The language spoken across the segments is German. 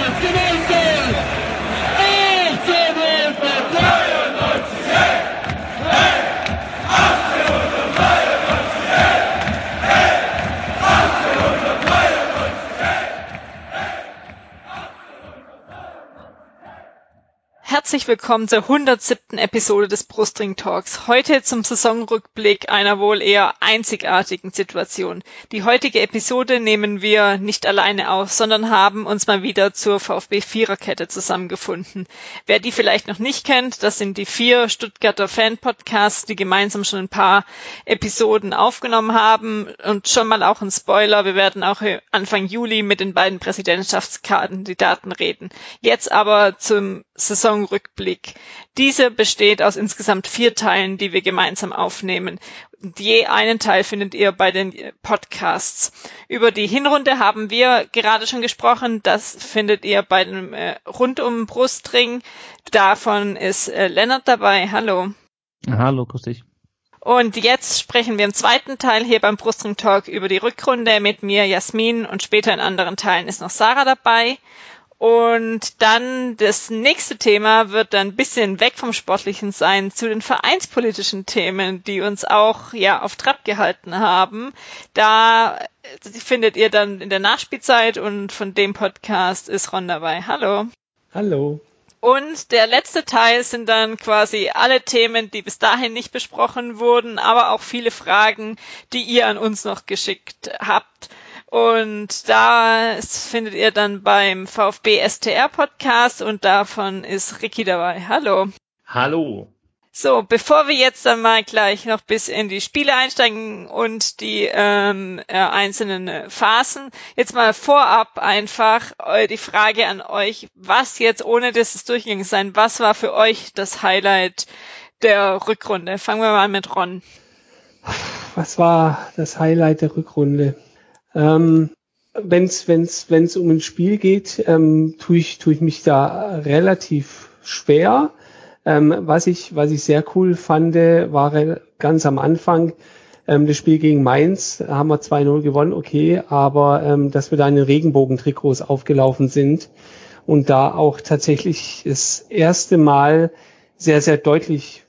Let's get on, sir! Herzlich willkommen zur 107. Episode des Brustring Talks. Heute zum Saisonrückblick einer wohl eher einzigartigen Situation. Die heutige Episode nehmen wir nicht alleine auf, sondern haben uns mal wieder zur VfB Viererkette zusammengefunden. Wer die vielleicht noch nicht kennt, das sind die vier Stuttgarter Fan-Podcasts, die gemeinsam schon ein paar Episoden aufgenommen haben und schon mal auch ein Spoiler. Wir werden auch Anfang Juli mit den beiden Präsidentschaftskandidaten reden. Jetzt aber zum Saisonrückblick. Dieser besteht aus insgesamt vier Teilen, die wir gemeinsam aufnehmen. Je einen Teil findet ihr bei den Podcasts. Über die Hinrunde haben wir gerade schon gesprochen. Das findet ihr bei dem äh, Rundum Brustring. Davon ist äh, Lennart dabei. Hallo. Hallo, grüß dich. Und jetzt sprechen wir im zweiten Teil hier beim Brustring Talk über die Rückrunde mit mir, Jasmin, und später in anderen Teilen ist noch Sarah dabei. Und dann das nächste Thema wird dann ein bisschen weg vom Sportlichen sein zu den vereinspolitischen Themen, die uns auch ja auf Trab gehalten haben. Da findet ihr dann in der Nachspielzeit und von dem Podcast ist Ron dabei. Hallo. Hallo. Und der letzte Teil sind dann quasi alle Themen, die bis dahin nicht besprochen wurden, aber auch viele Fragen, die ihr an uns noch geschickt habt. Und da findet ihr dann beim VfB STR Podcast und davon ist Ricky dabei. Hallo. Hallo. So, bevor wir jetzt dann mal gleich noch bis in die Spiele einsteigen und die ähm, äh, einzelnen Phasen, jetzt mal vorab einfach äh, die Frage an euch, was jetzt ohne dass es durchgegangen sein, was war für euch das Highlight der Rückrunde? Fangen wir mal mit Ron. Was war das Highlight der Rückrunde? Ähm, wenn es wenn's, wenn's um ein Spiel geht, ähm, tue ich, tue ich mich da relativ schwer. Ähm, was, ich, was ich sehr cool fand, war ganz am Anfang ähm, das Spiel gegen Mainz. Haben wir 2-0 gewonnen, okay, aber ähm, dass wir da in den Regenbogentrikots aufgelaufen sind und da auch tatsächlich das erste Mal sehr, sehr deutlich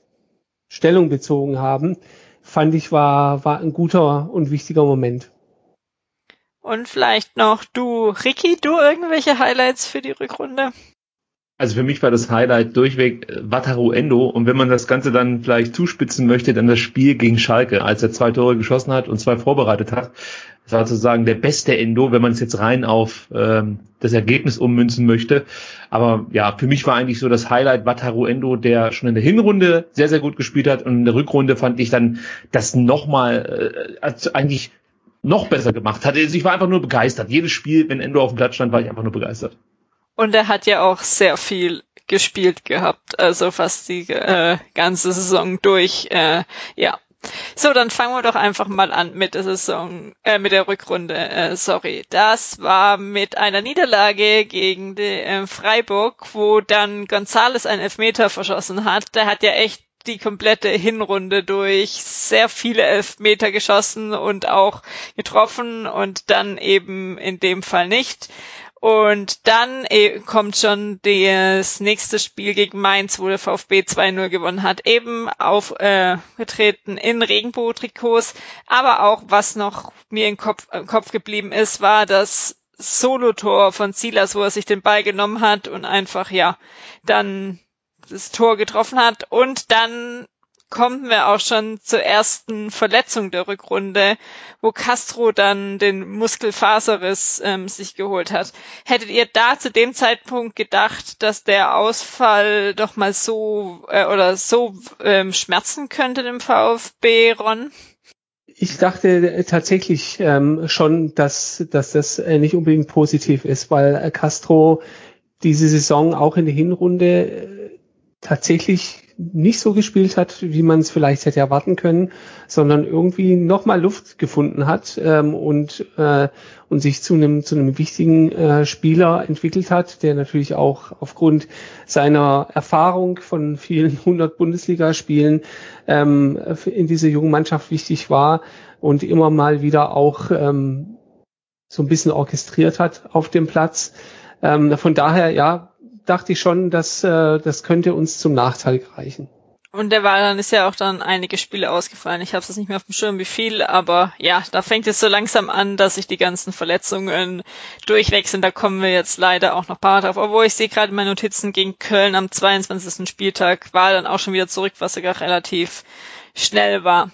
Stellung bezogen haben, fand ich war, war ein guter und wichtiger Moment. Und vielleicht noch du, Ricky, du irgendwelche Highlights für die Rückrunde? Also für mich war das Highlight durchweg äh, Wataru Endo und wenn man das Ganze dann vielleicht zuspitzen möchte, dann das Spiel gegen Schalke, als er zwei Tore geschossen hat und zwei vorbereitet hat. Das war sozusagen der beste Endo, wenn man es jetzt rein auf ähm, das Ergebnis ummünzen möchte. Aber ja, für mich war eigentlich so das Highlight Wataru Endo, der schon in der Hinrunde sehr, sehr gut gespielt hat und in der Rückrunde fand ich dann das nochmal äh, eigentlich noch besser gemacht hat. Also ich war einfach nur begeistert. Jedes Spiel, wenn Endo auf dem Platz stand, war ich einfach nur begeistert. Und er hat ja auch sehr viel gespielt gehabt, also fast die äh, ganze Saison durch. Äh, ja. So, dann fangen wir doch einfach mal an mit der Saison, äh, mit der Rückrunde. Äh, sorry, das war mit einer Niederlage gegen die, äh, Freiburg, wo dann Gonzales einen Elfmeter verschossen hat. Der hat ja echt die komplette Hinrunde durch sehr viele Elfmeter geschossen und auch getroffen und dann eben in dem Fall nicht. Und dann äh, kommt schon das nächste Spiel gegen Mainz, wo der VfB 2-0 gewonnen hat, eben aufgetreten äh, in Regenbogentrikots. Aber auch, was noch mir im Kopf, im Kopf geblieben ist, war das Solotor von Silas, wo er sich den Ball genommen hat und einfach, ja, dann das Tor getroffen hat. Und dann kommen wir auch schon zur ersten Verletzung der Rückrunde, wo Castro dann den Muskelfaserriss ähm, sich geholt hat. Hättet ihr da zu dem Zeitpunkt gedacht, dass der Ausfall doch mal so äh, oder so ähm, schmerzen könnte dem VfB, Ron? Ich dachte tatsächlich ähm, schon, dass, dass das äh, nicht unbedingt positiv ist, weil äh, Castro diese Saison auch in der Hinrunde tatsächlich nicht so gespielt hat, wie man es vielleicht hätte erwarten können, sondern irgendwie nochmal Luft gefunden hat ähm, und, äh, und sich zu einem zu einem wichtigen äh, Spieler entwickelt hat, der natürlich auch aufgrund seiner Erfahrung von vielen hundert Bundesligaspielen ähm, in dieser jungen Mannschaft wichtig war und immer mal wieder auch ähm, so ein bisschen orchestriert hat auf dem Platz. Ähm, von daher, ja, dachte ich schon, dass äh, das könnte uns zum Nachteil reichen. Und der war dann ist ja auch dann einige Spiele ausgefallen. Ich habe es nicht mehr auf dem Schirm, wie viel, aber ja, da fängt es so langsam an, dass sich die ganzen Verletzungen durchwechseln. Da kommen wir jetzt leider auch noch paar drauf. Obwohl ich sehe gerade meine Notizen gegen Köln am 22. Spieltag war dann auch schon wieder zurück, was sogar relativ schnell war.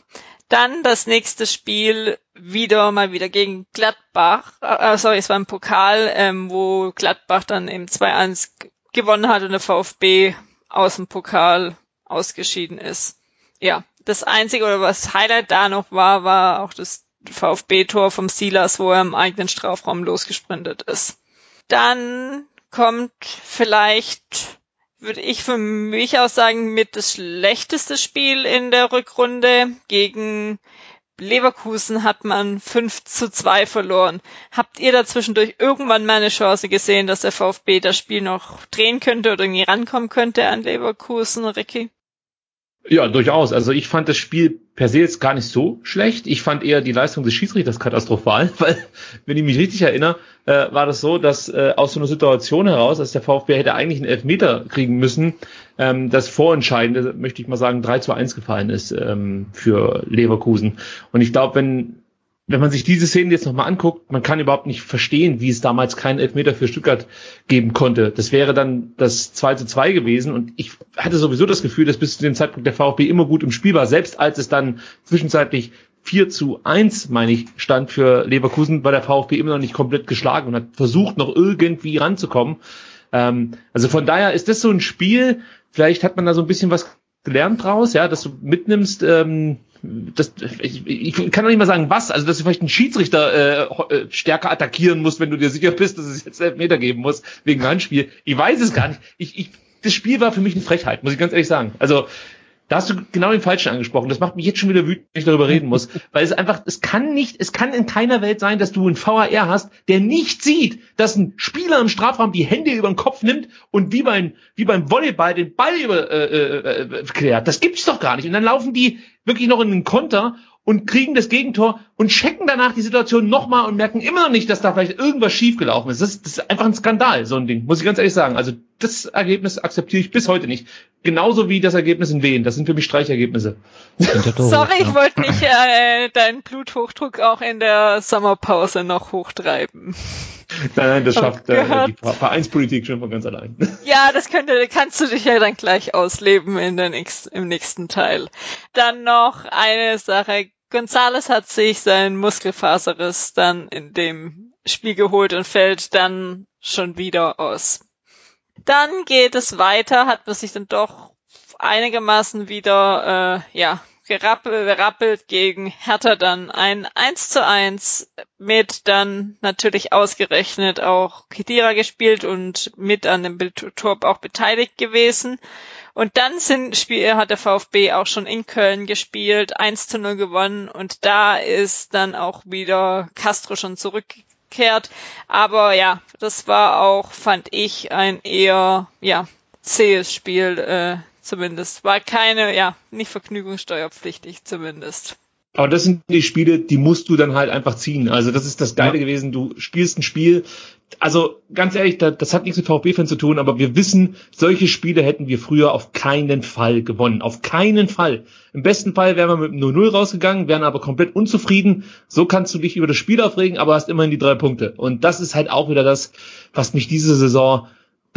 Dann das nächste Spiel wieder mal wieder gegen Gladbach. Äh, sorry, es war im Pokal, ähm, wo Gladbach dann im 2-1 gewonnen hat und der VfB aus dem Pokal ausgeschieden ist. Ja, das einzige oder was Highlight da noch war, war auch das VfB-Tor vom Silas, wo er im eigenen Strafraum losgesprintet ist. Dann kommt vielleicht, würde ich für mich auch sagen, mit das schlechteste Spiel in der Rückrunde gegen Leverkusen hat man 5 zu 2 verloren. Habt ihr dazwischendurch irgendwann mal eine Chance gesehen, dass der VfB das Spiel noch drehen könnte oder irgendwie rankommen könnte an Leverkusen, Ricky? Ja, durchaus. Also ich fand das Spiel per se jetzt gar nicht so schlecht. Ich fand eher die Leistung des Schiedsrichters katastrophal, weil, wenn ich mich richtig erinnere, äh, war das so, dass äh, aus so einer Situation heraus, dass der VfB hätte eigentlich einen Elfmeter kriegen müssen, ähm, das Vorentscheidende, möchte ich mal sagen, 3 zu 1 gefallen ist ähm, für Leverkusen. Und ich glaube, wenn wenn man sich diese Szenen jetzt nochmal anguckt, man kann überhaupt nicht verstehen, wie es damals keinen Elfmeter für Stuttgart geben konnte. Das wäre dann das 2 zu 2 gewesen und ich hatte sowieso das Gefühl, dass bis zu dem Zeitpunkt der VfB immer gut im Spiel war, selbst als es dann zwischenzeitlich 4 zu 1, meine ich, stand für Leverkusen, war der VfB immer noch nicht komplett geschlagen und hat versucht, noch irgendwie ranzukommen. Ähm, also von daher ist das so ein Spiel, vielleicht hat man da so ein bisschen was gelernt draus, ja, dass du mitnimmst, ähm, das, ich, ich kann doch nicht mal sagen, was, also dass du vielleicht einen Schiedsrichter äh, äh, stärker attackieren musst, wenn du dir sicher bist, dass es jetzt Elfmeter geben muss, wegen Handspiel. Ich weiß es gar nicht. Ich, ich, das Spiel war für mich eine Frechheit, muss ich ganz ehrlich sagen. Also da hast du genau den Falschen angesprochen. Das macht mich jetzt schon wieder wütend, wenn ich darüber reden muss. Weil es einfach, es kann nicht, es kann in keiner Welt sein, dass du einen VAR hast, der nicht sieht, dass ein Spieler im Strafraum die Hände über den Kopf nimmt und wie beim, wie beim Volleyball den Ball über, äh, äh, äh klärt. Das gibt's doch gar nicht. Und dann laufen die wirklich noch in den Konter und kriegen das Gegentor und checken danach die Situation nochmal und merken immer noch nicht, dass da vielleicht irgendwas schiefgelaufen ist. Das, ist. das ist einfach ein Skandal, so ein Ding, muss ich ganz ehrlich sagen. Also das Ergebnis akzeptiere ich bis heute nicht. Genauso wie das Ergebnis in Wien. Das sind für mich Streichergebnisse. Sorry, ich wollte nicht äh, deinen Bluthochdruck auch in der Sommerpause noch hochtreiben. Nein, nein, das schafft äh, die Vereinspolitik schon von ganz allein. Ja, das könnte, kannst du dich ja dann gleich ausleben in der nächsten, im nächsten Teil. Dann noch eine Sache. Gonzales hat sich sein Muskelfaserriss dann in dem Spiel geholt und fällt dann schon wieder aus. Dann geht es weiter, hat man sich dann doch einigermaßen wieder äh, ja gerappelt gegen Hertha dann ein 1 zu 1 mit dann natürlich ausgerechnet auch Kedira gespielt und mit an dem Tor auch beteiligt gewesen. Und dann sind Spiel, hat der VfB auch schon in Köln gespielt, 1 zu 0 gewonnen und da ist dann auch wieder Castro schon zurückgekehrt. Aber ja, das war auch, fand ich, ein eher, ja, zähes Spiel, äh, zumindest. War keine, ja, nicht vergnügungssteuerpflichtig zumindest. Aber das sind die Spiele, die musst du dann halt einfach ziehen. Also das ist das Geile ja. gewesen. Du spielst ein Spiel. Also ganz ehrlich, das hat nichts mit VfB-Fans zu tun, aber wir wissen, solche Spiele hätten wir früher auf keinen Fall gewonnen. Auf keinen Fall. Im besten Fall wären wir mit 0-0 rausgegangen, wären aber komplett unzufrieden. So kannst du dich über das Spiel aufregen, aber hast immerhin die drei Punkte. Und das ist halt auch wieder das, was mich diese Saison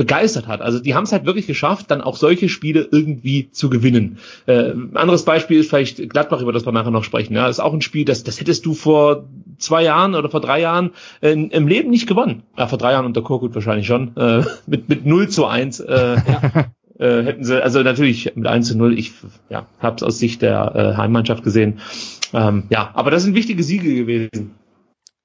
begeistert hat. Also die haben es halt wirklich geschafft, dann auch solche Spiele irgendwie zu gewinnen. Äh, anderes Beispiel ist vielleicht Gladbach, über das wir nachher noch sprechen. Ja, ist auch ein Spiel, das, das hättest du vor zwei Jahren oder vor drei Jahren äh, im Leben nicht gewonnen. Ja, vor drei Jahren unter Korkut wahrscheinlich schon. Äh, mit, mit 0 zu 1. Äh, ja. Äh, hätten sie, also natürlich mit 1 zu 0, ich ja, habe es aus Sicht der äh, Heimmannschaft gesehen. Ähm, ja, aber das sind wichtige Siege gewesen.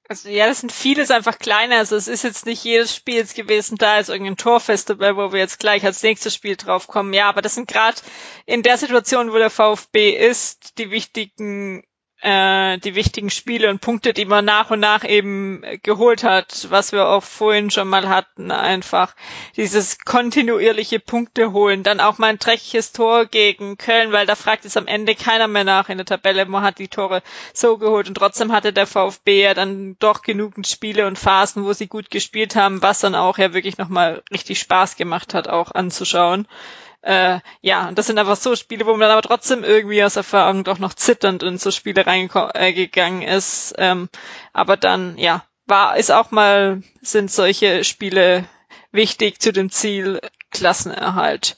Also ja, das sind vieles einfach kleiner. Also es ist jetzt nicht jedes Spiel jetzt gewesen, da ist irgendein Torfest dabei, wo wir jetzt gleich als nächstes Spiel drauf kommen. Ja, aber das sind gerade in der Situation, wo der VfB ist, die wichtigen äh, die wichtigen Spiele und Punkte, die man nach und nach eben geholt hat, was wir auch vorhin schon mal hatten, einfach dieses kontinuierliche Punkte holen, dann auch mal ein dreckiges Tor gegen Köln, weil da fragt es am Ende keiner mehr nach in der Tabelle, man hat die Tore so geholt und trotzdem hatte der VfB ja dann doch genügend Spiele und Phasen, wo sie gut gespielt haben, was dann auch ja wirklich nochmal richtig Spaß gemacht hat, auch anzuschauen. Äh, ja, und das sind einfach so Spiele, wo man dann aber trotzdem irgendwie aus Erfahrung doch noch zitternd in so Spiele reingegangen äh, ist. Ähm, aber dann, ja, war, ist auch mal, sind solche Spiele wichtig zu dem Ziel Klassenerhalt.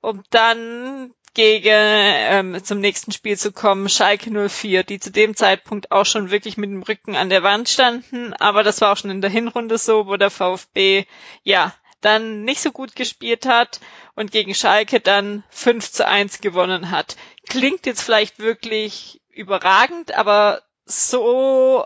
Um dann gegen ähm, zum nächsten Spiel zu kommen, Schalke 04, die zu dem Zeitpunkt auch schon wirklich mit dem Rücken an der Wand standen, aber das war auch schon in der Hinrunde so, wo der VfB ja dann nicht so gut gespielt hat und gegen Schalke dann 5 zu 1 gewonnen hat. Klingt jetzt vielleicht wirklich überragend, aber so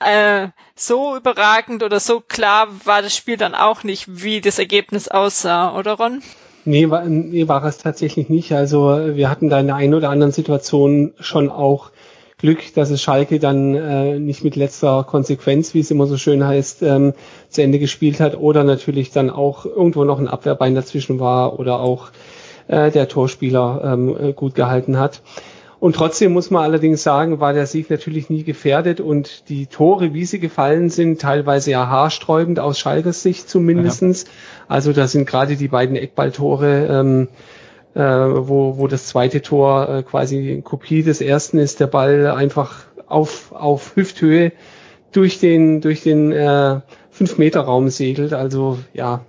äh, so überragend oder so klar war das Spiel dann auch nicht, wie das Ergebnis aussah, oder Ron? Nee, war, nee, war es tatsächlich nicht. Also wir hatten da in der einen oder anderen Situation schon auch Glück, dass es Schalke dann äh, nicht mit letzter Konsequenz, wie es immer so schön heißt, ähm, zu Ende gespielt hat oder natürlich dann auch irgendwo noch ein Abwehrbein dazwischen war oder auch äh, der Torspieler ähm, äh, gut gehalten hat. Und trotzdem muss man allerdings sagen, war der Sieg natürlich nie gefährdet und die Tore, wie sie gefallen sind, teilweise ja haarsträubend aus Schalkers Sicht zumindestens. Ja. Also da sind gerade die beiden Eckballtore ähm, äh, wo, wo das zweite Tor äh, quasi Kopie des ersten ist, der Ball einfach auf, auf Hüfthöhe durch den, durch den äh, 5-Meter-Raum segelt. Also ja,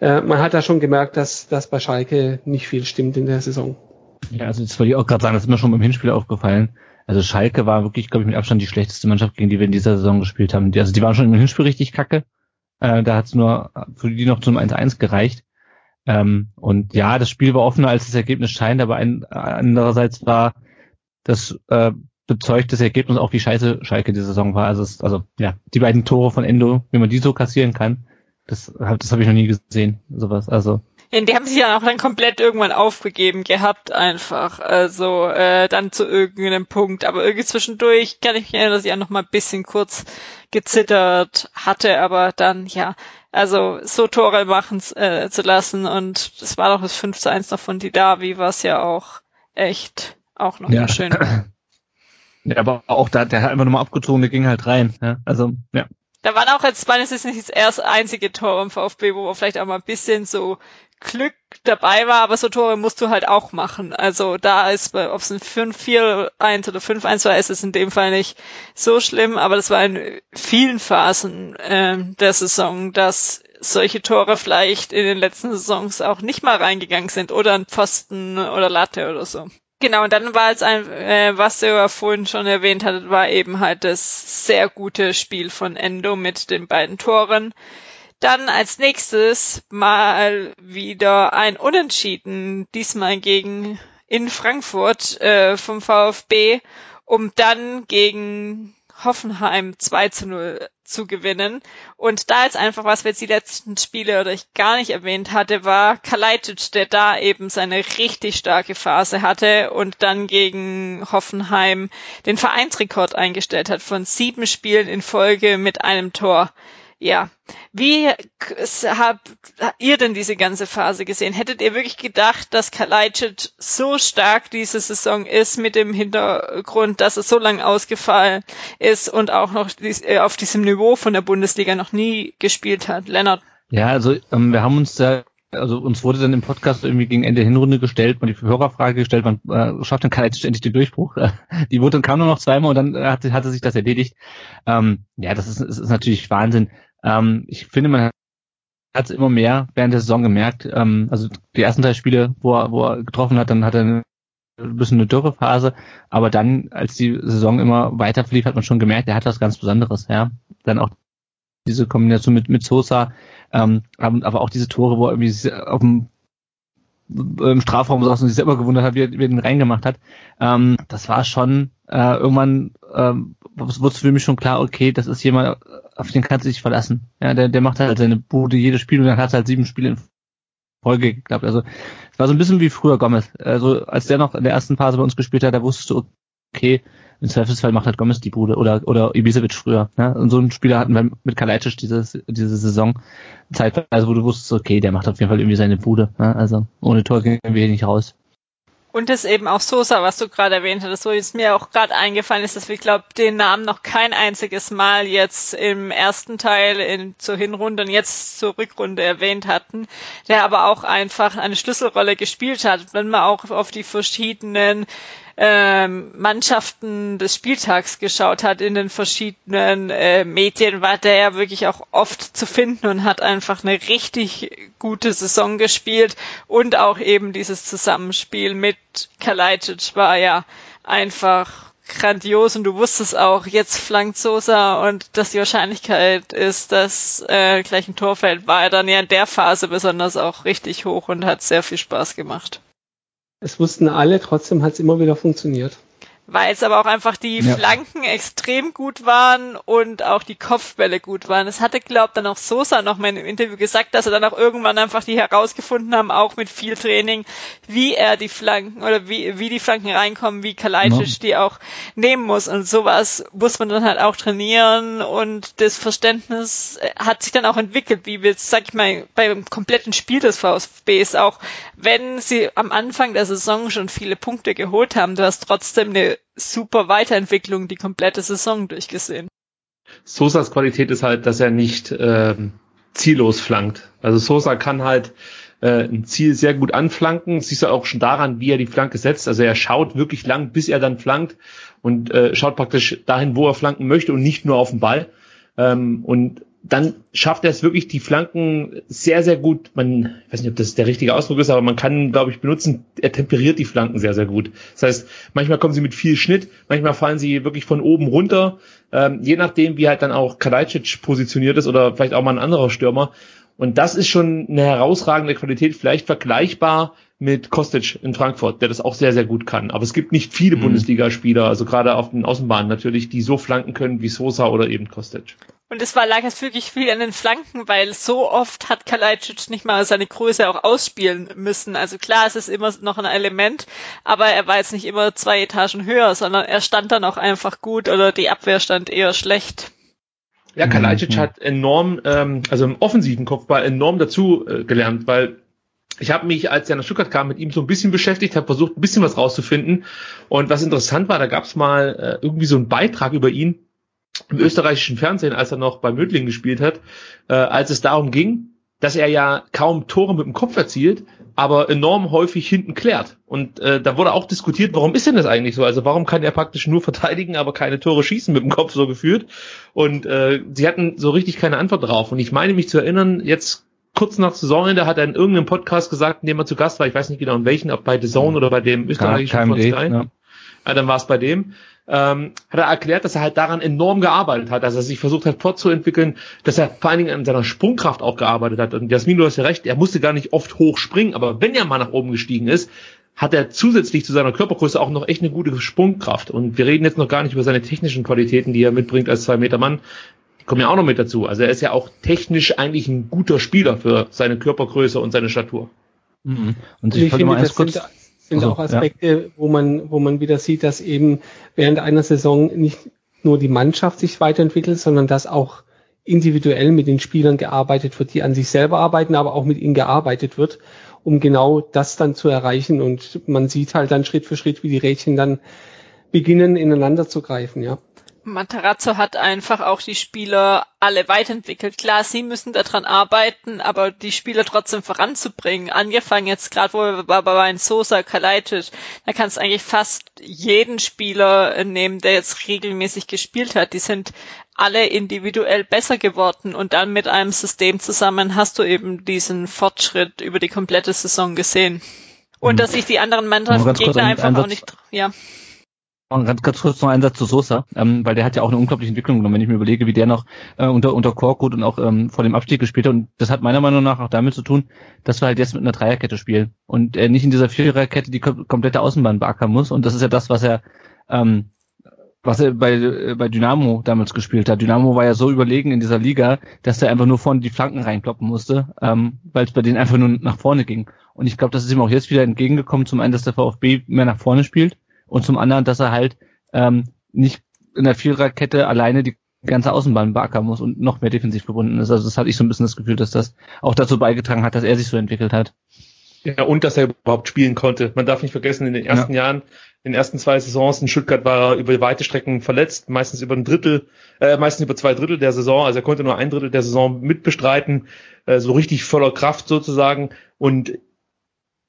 äh, man hat da schon gemerkt, dass, dass bei Schalke nicht viel stimmt in der Saison. Ja, also das wollte ich auch gerade sagen, das ist mir schon beim Hinspiel aufgefallen. Also Schalke war wirklich, glaube ich, mit Abstand die schlechteste Mannschaft, gegen die wir in dieser Saison gespielt haben. Die, also die waren schon im Hinspiel richtig kacke. Äh, da hat es nur für die noch zum 1-1 gereicht. Ähm, und ja, das Spiel war offener, als das Ergebnis scheint, aber ein, andererseits war das äh, bezeugt das Ergebnis auch, wie scheiße Schalke die Saison war. Also, es, also ja, die beiden Tore von Endo, wie man die so kassieren kann, das, das habe ich noch nie gesehen, sowas. Also ja, die haben sich ja auch dann komplett irgendwann aufgegeben gehabt, einfach. Also äh, dann zu irgendeinem Punkt. Aber irgendwie zwischendurch kann ich mich erinnern, dass ich auch noch mal ein bisschen kurz gezittert hatte, aber dann, ja, also so Tore machen äh, zu lassen und es war doch das 5 zu 1 noch von Didavi, was ja auch echt auch noch ja. schön Ja, aber auch da, der hat einfach nochmal abgezogen, der ging halt rein. Ja? Also, ja. Da waren auch jetzt meines ist nicht das erste einzige Tor im VfB, wo man vielleicht auch mal ein bisschen so Glück dabei war, aber so Tore musst du halt auch machen. Also da ist, ob es ein 5-4-1 oder 5-1 war, ist es in dem Fall nicht so schlimm, aber das war in vielen Phasen äh, der Saison, dass solche Tore vielleicht in den letzten Saisons auch nicht mal reingegangen sind oder ein Pfosten oder Latte oder so. Genau, und dann war es ein, äh, was du ja vorhin schon erwähnt hattet, war eben halt das sehr gute Spiel von Endo mit den beiden Toren. Dann als nächstes mal wieder ein Unentschieden, diesmal gegen in Frankfurt äh, vom VfB, um dann gegen Hoffenheim 2 zu 0 zu gewinnen. Und da ist einfach, was wir jetzt die letzten Spiele oder ich gar nicht erwähnt hatte, war Kalajdzic, der da eben seine richtig starke Phase hatte und dann gegen Hoffenheim den Vereinsrekord eingestellt hat von sieben Spielen in Folge mit einem Tor. Ja, wie habt ihr denn diese ganze Phase gesehen? Hättet ihr wirklich gedacht, dass Kalajdzic so stark diese Saison ist mit dem Hintergrund, dass es so lang ausgefallen ist und auch noch äh, auf diesem Niveau von der Bundesliga noch nie gespielt hat? Lennart? Ja, also ähm, wir haben uns da also uns wurde dann im Podcast irgendwie gegen Ende Hinrunde gestellt, man die Hörerfrage gestellt, man äh, schafft dann Kalajdzic endlich den Durchbruch. die wurde dann kam nur noch zweimal und dann hatte, hatte sich das erledigt. Ähm, ja, das ist, das ist natürlich Wahnsinn. Ähm, ich finde, man hat es immer mehr während der Saison gemerkt. Ähm, also die ersten drei Spiele, wo er, wo er getroffen hat, dann hat er ein bisschen eine Dürrephase, aber dann, als die Saison immer weiter verlief, hat man schon gemerkt, er hat was ganz Besonderes, ja. Dann auch diese Kombination mit, mit Sosa, ähm, aber auch diese Tore, wo er irgendwie auf dem im Strafraum saß und sich selber gewundert hat, wie er, wie er den reingemacht hat. Ähm, das war schon äh, irgendwann ähm, wurde für mich schon klar, okay, das ist jemand, auf den kannst du dich verlassen. Ja, der, der macht halt seine Bude jedes Spiel und dann hat er halt sieben Spiele in Folge geklappt. Also es war so ein bisschen wie früher Gomez. Also als der noch in der ersten Phase bei uns gespielt hat, da wusstest du, okay, im Zweifelsfall macht halt Gomez die Bude oder oder Ibisevic früher. Ne? Und so einen Spieler hatten wir mit Kalajdzic diese, diese Saison zeitweise, wo du wusstest, okay, der macht auf jeden Fall irgendwie seine Bude. Ne? Also ohne Tor gehen wir hier nicht raus. Und das eben auch Sosa, was du gerade erwähnt hattest, wo jetzt mir auch gerade eingefallen ist, dass wir, glaube den Namen noch kein einziges Mal jetzt im ersten Teil in, zur Hinrunde und jetzt zur Rückrunde erwähnt hatten, der aber auch einfach eine Schlüsselrolle gespielt hat. Wenn man auch auf die verschiedenen ähm, Mannschaften des Spieltags geschaut hat in den verschiedenen äh, Medien, war der ja wirklich auch oft zu finden und hat einfach eine richtig gute Saison gespielt und auch eben dieses Zusammenspiel mit Kalajdzic war ja einfach grandios und du wusstest auch, jetzt flankt Sosa und dass die Wahrscheinlichkeit ist, dass äh, gleich ein Tor fällt, war er dann ja in der Phase besonders auch richtig hoch und hat sehr viel Spaß gemacht. Es wussten alle, trotzdem hat es immer wieder funktioniert weil es aber auch einfach die ja. Flanken extrem gut waren und auch die Kopfbälle gut waren. Es hatte, glaubt dann auch Sosa noch mal in einem Interview gesagt, dass er dann auch irgendwann einfach die herausgefunden haben, auch mit viel Training, wie er die Flanken oder wie, wie die Flanken reinkommen, wie Kalajdzic ja. die auch nehmen muss. Und sowas muss man dann halt auch trainieren und das Verständnis hat sich dann auch entwickelt, wie wir, sag ich mal, beim kompletten Spiel des VfB ist auch, wenn sie am Anfang der Saison schon viele Punkte geholt haben, du hast trotzdem eine super Weiterentwicklung die komplette Saison durchgesehen. Sosas Qualität ist halt, dass er nicht ähm, ziellos flankt. Also Sosa kann halt äh, ein Ziel sehr gut anflanken. Siehst du auch schon daran, wie er die Flanke setzt. Also er schaut wirklich lang, bis er dann flankt und äh, schaut praktisch dahin, wo er flanken möchte und nicht nur auf den Ball. Ähm, und dann schafft er es wirklich, die Flanken sehr, sehr gut, man, ich weiß nicht, ob das der richtige Ausdruck ist, aber man kann, glaube ich, benutzen, er temperiert die Flanken sehr, sehr gut. Das heißt, manchmal kommen sie mit viel Schnitt, manchmal fallen sie wirklich von oben runter, ähm, je nachdem, wie halt dann auch Kalajdzic positioniert ist oder vielleicht auch mal ein anderer Stürmer. Und das ist schon eine herausragende Qualität, vielleicht vergleichbar mit Kostic in Frankfurt, der das auch sehr, sehr gut kann. Aber es gibt nicht viele mhm. Bundesligaspieler, also gerade auf den Außenbahnen natürlich, die so flanken können wie Sosa oder eben Kostic. Und es war lag es wirklich viel an den Flanken, weil so oft hat Kalajdzic nicht mal seine Größe auch ausspielen müssen. Also klar, es ist immer noch ein Element, aber er war jetzt nicht immer zwei Etagen höher, sondern er stand dann auch einfach gut oder die Abwehr stand eher schlecht. Ja, Kalajdzic mhm. hat enorm, ähm, also im offensiven Kopfball enorm dazu äh, gelernt, weil ich habe mich, als er nach Stuttgart kam, mit ihm so ein bisschen beschäftigt, habe versucht, ein bisschen was rauszufinden. Und was interessant war, da gab es mal äh, irgendwie so einen Beitrag über ihn, im österreichischen Fernsehen, als er noch bei Mödling gespielt hat, äh, als es darum ging, dass er ja kaum Tore mit dem Kopf erzielt, aber enorm häufig hinten klärt. Und äh, da wurde auch diskutiert, warum ist denn das eigentlich so? Also warum kann er praktisch nur verteidigen, aber keine Tore schießen mit dem Kopf so gefühlt? Und äh, sie hatten so richtig keine Antwort drauf. Und ich meine mich zu erinnern, jetzt kurz nach Saisonende hat er in irgendeinem Podcast gesagt, in dem er zu Gast war, ich weiß nicht genau in welchen, ob bei The Zone oder bei dem österreichischen von Sky. Ja. Ja, dann war es bei dem ähm, hat er erklärt, dass er halt daran enorm gearbeitet hat, dass er sich versucht hat fortzuentwickeln, dass er vor allen Dingen an seiner Sprungkraft auch gearbeitet hat. Und Jasmin, du hast ja recht, er musste gar nicht oft hoch springen, aber wenn er mal nach oben gestiegen ist, hat er zusätzlich zu seiner Körpergröße auch noch echt eine gute Sprungkraft. Und wir reden jetzt noch gar nicht über seine technischen Qualitäten, die er mitbringt als zwei Meter Mann. Die kommen ja auch noch mit dazu. Also er ist ja auch technisch eigentlich ein guter Spieler für seine Körpergröße und seine Statur. Mhm. Und ich, ich finde, mal kurz sind also, auch Aspekte, ja. wo man, wo man wieder sieht, dass eben während einer Saison nicht nur die Mannschaft sich weiterentwickelt, sondern dass auch individuell mit den Spielern gearbeitet wird, die an sich selber arbeiten, aber auch mit ihnen gearbeitet wird, um genau das dann zu erreichen. Und man sieht halt dann Schritt für Schritt, wie die Rädchen dann beginnen, ineinander zu greifen, ja. Matarazzo hat einfach auch die Spieler alle weiterentwickelt. Klar, sie müssen daran arbeiten, aber die Spieler trotzdem voranzubringen. Angefangen jetzt gerade, wo wir bei bei Sosa, Kalajdzic, da kannst du eigentlich fast jeden Spieler nehmen, der jetzt regelmäßig gespielt hat. Die sind alle individuell besser geworden und dann mit einem System zusammen hast du eben diesen Fortschritt über die komplette Saison gesehen. Und mhm. dass sich die anderen Mannschaften Gegner einfach auch nicht, ja. Ganz, ganz kurz noch ein Satz zu Sosa, ähm, weil der hat ja auch eine unglaubliche Entwicklung genommen, wenn ich mir überlege, wie der noch äh, unter, unter Korkut und auch ähm, vor dem Abstieg gespielt hat. Und das hat meiner Meinung nach auch damit zu tun, dass wir halt jetzt mit einer Dreierkette spielen und er nicht in dieser Viererkette die komplette Außenbahn beackern muss. Und das ist ja das, was er ähm, was er bei, äh, bei Dynamo damals gespielt hat. Dynamo war ja so überlegen in dieser Liga, dass er einfach nur vorne die Flanken reinkloppen musste, ähm, weil es bei denen einfach nur nach vorne ging. Und ich glaube, das ist ihm auch jetzt wieder entgegengekommen, zum einen, dass der VfB mehr nach vorne spielt und zum anderen, dass er halt ähm, nicht in der Viererkette alleine die ganze Außenbahn beackern muss und noch mehr defensiv gebunden ist. Also das hatte ich so ein bisschen das Gefühl, dass das auch dazu beigetragen hat, dass er sich so entwickelt hat. Ja, und dass er überhaupt spielen konnte. Man darf nicht vergessen, in den ersten ja. Jahren, in den ersten zwei Saisons in Stuttgart war er über weite Strecken verletzt, meistens über ein Drittel, äh, meistens über zwei Drittel der Saison. Also er konnte nur ein Drittel der Saison mitbestreiten, äh, so richtig voller Kraft sozusagen. Und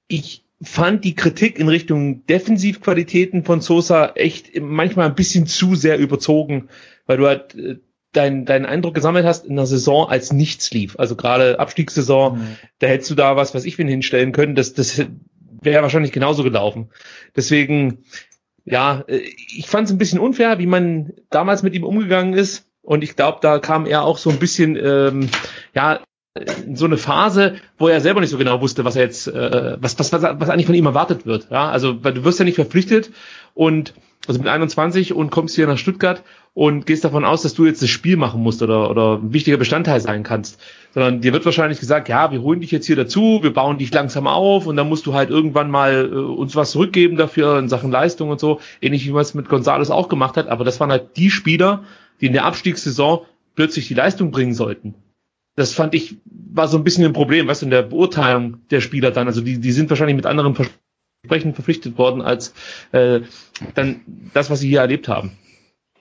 ich fand die Kritik in Richtung Defensivqualitäten von Sosa echt manchmal ein bisschen zu sehr überzogen, weil du halt äh, deinen deinen Eindruck gesammelt hast in der Saison, als nichts lief. Also gerade Abstiegssaison, mhm. da hättest du da was, was ich bin hinstellen können. Das, das wäre wahrscheinlich genauso gelaufen. Deswegen, ja, äh, ich fand es ein bisschen unfair, wie man damals mit ihm umgegangen ist. Und ich glaube, da kam er auch so ein bisschen, ähm, ja, in so eine Phase, wo er selber nicht so genau wusste, was er jetzt, äh, was, was, was, was eigentlich von ihm erwartet wird. Ja, also weil du wirst ja nicht verpflichtet und also mit 21 und kommst hier nach Stuttgart und gehst davon aus, dass du jetzt das Spiel machen musst oder, oder ein wichtiger Bestandteil sein kannst. Sondern dir wird wahrscheinlich gesagt, ja, wir holen dich jetzt hier dazu, wir bauen dich langsam auf und dann musst du halt irgendwann mal äh, uns was zurückgeben dafür in Sachen Leistung und so. Ähnlich wie man es mit Gonzales auch gemacht hat. Aber das waren halt die Spieler, die in der Abstiegssaison plötzlich die Leistung bringen sollten das fand ich, war so ein bisschen ein Problem, weißt du, in der Beurteilung der Spieler dann. Also die, die sind wahrscheinlich mit anderen Versprechen verpflichtet worden, als äh, dann das, was sie hier erlebt haben.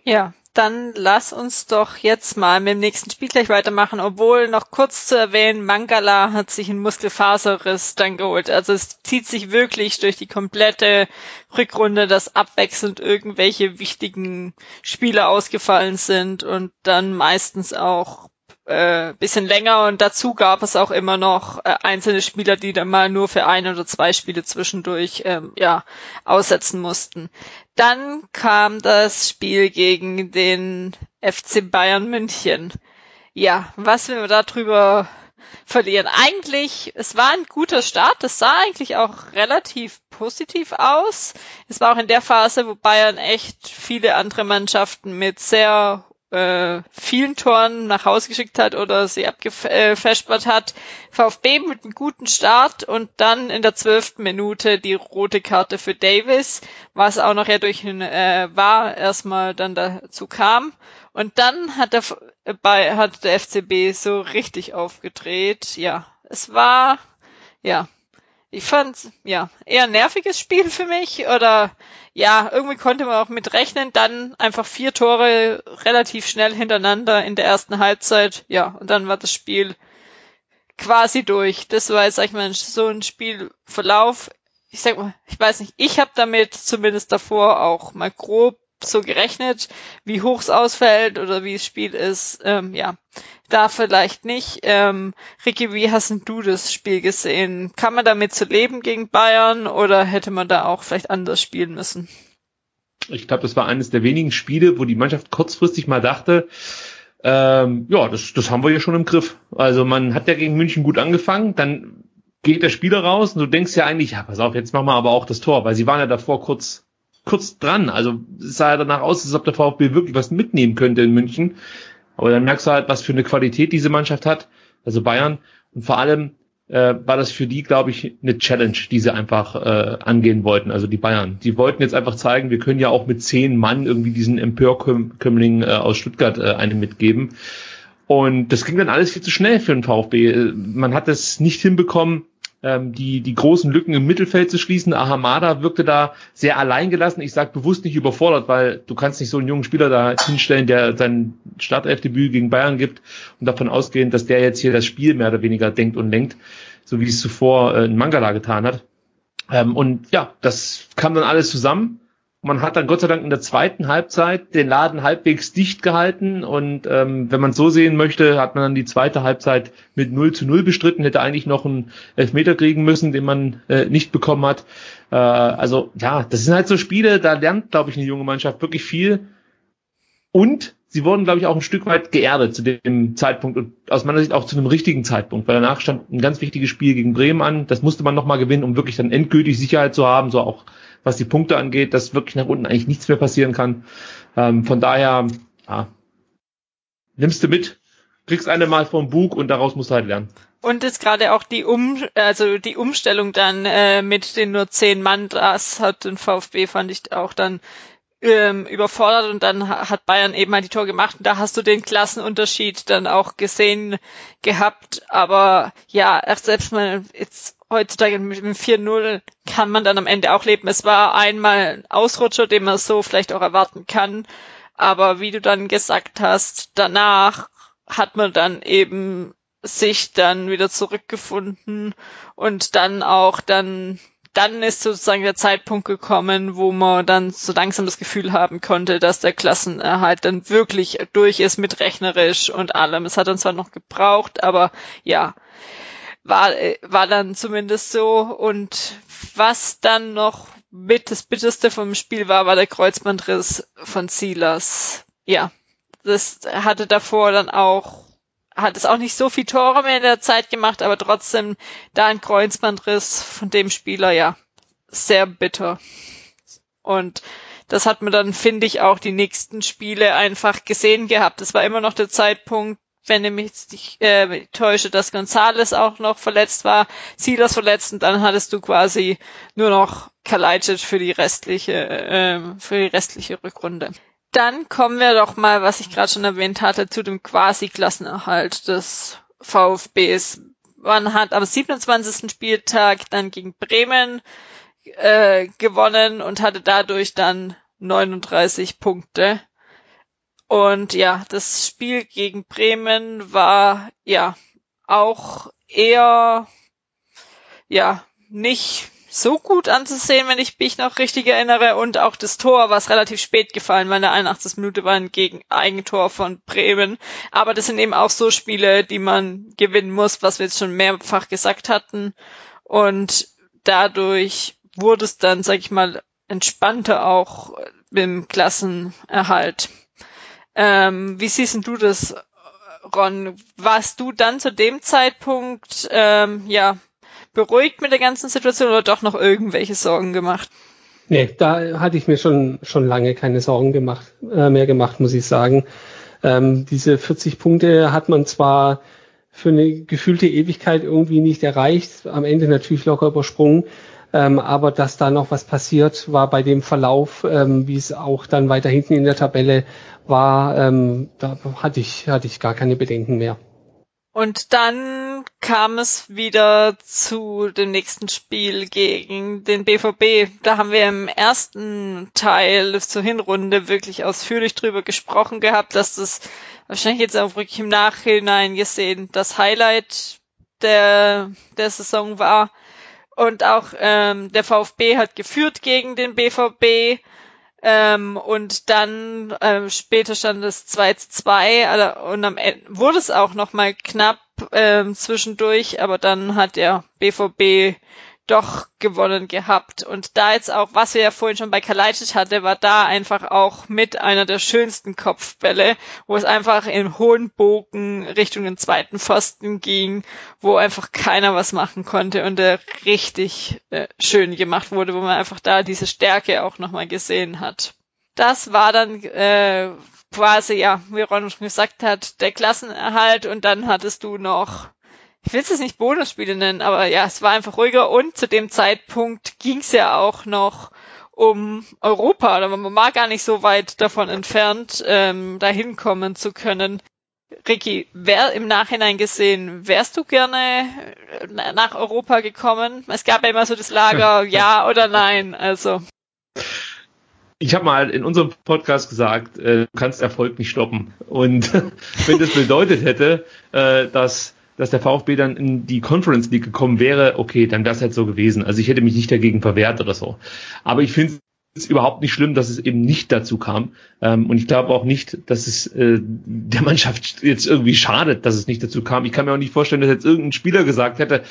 Ja, dann lass uns doch jetzt mal mit dem nächsten Spiel gleich weitermachen, obwohl noch kurz zu erwähnen, Mangala hat sich einen Muskelfaserriss dann geholt. Also es zieht sich wirklich durch die komplette Rückrunde, dass abwechselnd irgendwelche wichtigen Spieler ausgefallen sind und dann meistens auch äh, bisschen länger und dazu gab es auch immer noch äh, einzelne Spieler, die dann mal nur für ein oder zwei Spiele zwischendurch ähm, ja aussetzen mussten. Dann kam das Spiel gegen den FC Bayern München. Ja, was will man da drüber verlieren? Eigentlich, es war ein guter Start, das sah eigentlich auch relativ positiv aus. Es war auch in der Phase, wo Bayern echt viele andere Mannschaften mit sehr äh, vielen Toren nach Hause geschickt hat oder sie abgefespert hat. VfB mit einem guten Start und dann in der zwölften Minute die rote Karte für Davis, was auch noch ja durch ein äh, war erstmal dann dazu kam. Und dann hat der, bei, hat der FCB so richtig aufgedreht. Ja, es war, ja, ich fand, ja, eher ein nerviges Spiel für mich oder ja, irgendwie konnte man auch mit rechnen, dann einfach vier Tore relativ schnell hintereinander in der ersten Halbzeit, ja, und dann war das Spiel quasi durch. Das war jetzt, sag ich mal, so ein Spielverlauf. Ich sag mal, ich weiß nicht, ich habe damit zumindest davor auch mal grob so gerechnet, wie hoch es ausfällt oder wie das Spiel ist. Ähm, ja, da vielleicht nicht. Ähm, Ricky, wie hast du das Spiel gesehen? Kann man damit zu leben gegen Bayern oder hätte man da auch vielleicht anders spielen müssen? Ich glaube, das war eines der wenigen Spiele, wo die Mannschaft kurzfristig mal dachte, ähm, ja, das, das haben wir ja schon im Griff. Also man hat ja gegen München gut angefangen, dann geht der Spieler raus und du denkst ja eigentlich, ja, pass auf, jetzt machen wir aber auch das Tor, weil sie waren ja davor kurz kurz dran. Also es sah ja danach aus, als ob der VfB wirklich was mitnehmen könnte in München. Aber dann merkst du halt, was für eine Qualität diese Mannschaft hat, also Bayern. Und vor allem äh, war das für die, glaube ich, eine Challenge, die sie einfach äh, angehen wollten, also die Bayern. Die wollten jetzt einfach zeigen, wir können ja auch mit zehn Mann irgendwie diesen Empörkömmling äh, aus Stuttgart äh, eine mitgeben. Und das ging dann alles viel zu schnell für den VfB. Äh, man hat es nicht hinbekommen, ähm, die, die großen Lücken im Mittelfeld zu schließen. Ahamada wirkte da sehr alleingelassen. Ich sage bewusst nicht überfordert, weil du kannst nicht so einen jungen Spieler da hinstellen, der sein Startelfdebüt gegen Bayern gibt und davon ausgehen, dass der jetzt hier das Spiel mehr oder weniger denkt und lenkt, so wie es zuvor äh, in Mangala getan hat. Ähm, und ja, das kam dann alles zusammen. Man hat dann Gott sei Dank in der zweiten Halbzeit den Laden halbwegs dicht gehalten und ähm, wenn man so sehen möchte, hat man dann die zweite Halbzeit mit 0 zu 0 bestritten, hätte eigentlich noch einen Elfmeter kriegen müssen, den man äh, nicht bekommen hat. Äh, also ja, das sind halt so Spiele, da lernt, glaube ich, eine junge Mannschaft wirklich viel. Und sie wurden, glaube ich, auch ein Stück weit geerdet zu dem Zeitpunkt und aus meiner Sicht auch zu einem richtigen Zeitpunkt, weil danach stand ein ganz wichtiges Spiel gegen Bremen an. Das musste man nochmal gewinnen, um wirklich dann endgültig Sicherheit zu haben, so auch was die Punkte angeht, dass wirklich nach unten eigentlich nichts mehr passieren kann. Ähm, von daher, ja, nimmst du mit, kriegst eine mal vom Bug und daraus musst du halt lernen. Und jetzt gerade auch die um also die Umstellung dann äh, mit den nur zehn Mann, das hat den VfB fand ich auch dann ähm, überfordert und dann hat Bayern eben mal die Tor gemacht und da hast du den Klassenunterschied dann auch gesehen gehabt. Aber ja, erst selbst mal jetzt heutzutage mit dem 4-0 kann man dann am Ende auch leben. Es war einmal ein Ausrutscher, den man so vielleicht auch erwarten kann. Aber wie du dann gesagt hast, danach hat man dann eben sich dann wieder zurückgefunden und dann auch dann dann ist sozusagen der Zeitpunkt gekommen, wo man dann so langsam das Gefühl haben konnte, dass der Klassenerhalt dann wirklich durch ist mit rechnerisch und allem. Es hat dann zwar noch gebraucht, aber ja, war, war dann zumindest so. Und was dann noch mit das Bitterste vom Spiel war, war der Kreuzbandriss von Silas. Ja, das hatte davor dann auch hat es auch nicht so viel Tore mehr in der Zeit gemacht, aber trotzdem da ein Kreuzbandriss von dem Spieler, ja, sehr bitter. Und das hat man dann, finde ich, auch die nächsten Spiele einfach gesehen gehabt. Es war immer noch der Zeitpunkt, wenn ich mich nicht äh, täusche, dass Gonzales auch noch verletzt war, Silas verletzt und dann hattest du quasi nur noch Kalajdzic für die restliche, äh, für die restliche Rückrunde. Dann kommen wir doch mal, was ich gerade schon erwähnt hatte, zu dem Quasi-Klassenerhalt des VfBs. Man hat am 27. Spieltag dann gegen Bremen äh, gewonnen und hatte dadurch dann 39 Punkte. Und ja, das Spiel gegen Bremen war ja auch eher ja nicht so gut anzusehen, wenn ich mich noch richtig erinnere. Und auch das Tor, was relativ spät gefallen, weil in der 81. Minute war ein gegen Eigentor von Bremen. Aber das sind eben auch so Spiele, die man gewinnen muss, was wir jetzt schon mehrfach gesagt hatten. Und dadurch wurde es dann, sag ich mal, entspannter auch im Klassenerhalt. Ähm, wie siehst du das, Ron? Warst du dann zu dem Zeitpunkt ähm, ja beruhigt mit der ganzen Situation oder doch noch irgendwelche Sorgen gemacht? Nee, da hatte ich mir schon, schon lange keine Sorgen gemacht, äh, mehr gemacht, muss ich sagen. Ähm, diese 40 Punkte hat man zwar für eine gefühlte Ewigkeit irgendwie nicht erreicht, am Ende natürlich locker übersprungen, ähm, aber dass da noch was passiert, war bei dem Verlauf, ähm, wie es auch dann weiter hinten in der Tabelle war, ähm, da hatte ich, hatte ich gar keine Bedenken mehr. Und dann kam es wieder zu dem nächsten Spiel gegen den BVB. Da haben wir im ersten Teil zur Hinrunde wirklich ausführlich drüber gesprochen gehabt, dass das wahrscheinlich jetzt auch wirklich im Nachhinein gesehen das Highlight der, der Saison war. Und auch ähm, der VfB hat geführt gegen den BVB ähm, und dann ähm, später stand es 2 zu 2 also, und am Ende wurde es auch noch mal knapp ähm, zwischendurch, aber dann hat der BVB doch gewonnen gehabt. Und da jetzt auch, was wir ja vorhin schon bei Kalajdzic hatte, war da einfach auch mit einer der schönsten Kopfbälle, wo es einfach in hohen Bogen Richtung den zweiten Pfosten ging, wo einfach keiner was machen konnte und der richtig äh, schön gemacht wurde, wo man einfach da diese Stärke auch nochmal gesehen hat. Das war dann äh, quasi, ja, wie Ron schon gesagt hat, der Klassenerhalt und dann hattest du noch ich will es nicht Bonusspiele nennen, aber ja, es war einfach ruhiger und zu dem Zeitpunkt ging es ja auch noch um Europa, oder man war gar nicht so weit davon entfernt, ähm, dahin kommen zu können. Ricky, wer im Nachhinein gesehen, wärst du gerne äh, nach Europa gekommen? Es gab ja immer so das Lager, ja oder nein, also. Ich habe mal in unserem Podcast gesagt, äh, du kannst Erfolg nicht stoppen. Und wenn das bedeutet hätte, äh, dass dass der VfB dann in die Conference League gekommen wäre, okay, dann wäre es halt so gewesen. Also ich hätte mich nicht dagegen verwehrt oder so. Aber ich finde es überhaupt nicht schlimm, dass es eben nicht dazu kam. Ähm, und ich glaube auch nicht, dass es äh, der Mannschaft jetzt irgendwie schadet, dass es nicht dazu kam. Ich kann mir auch nicht vorstellen, dass jetzt irgendein Spieler gesagt hätte,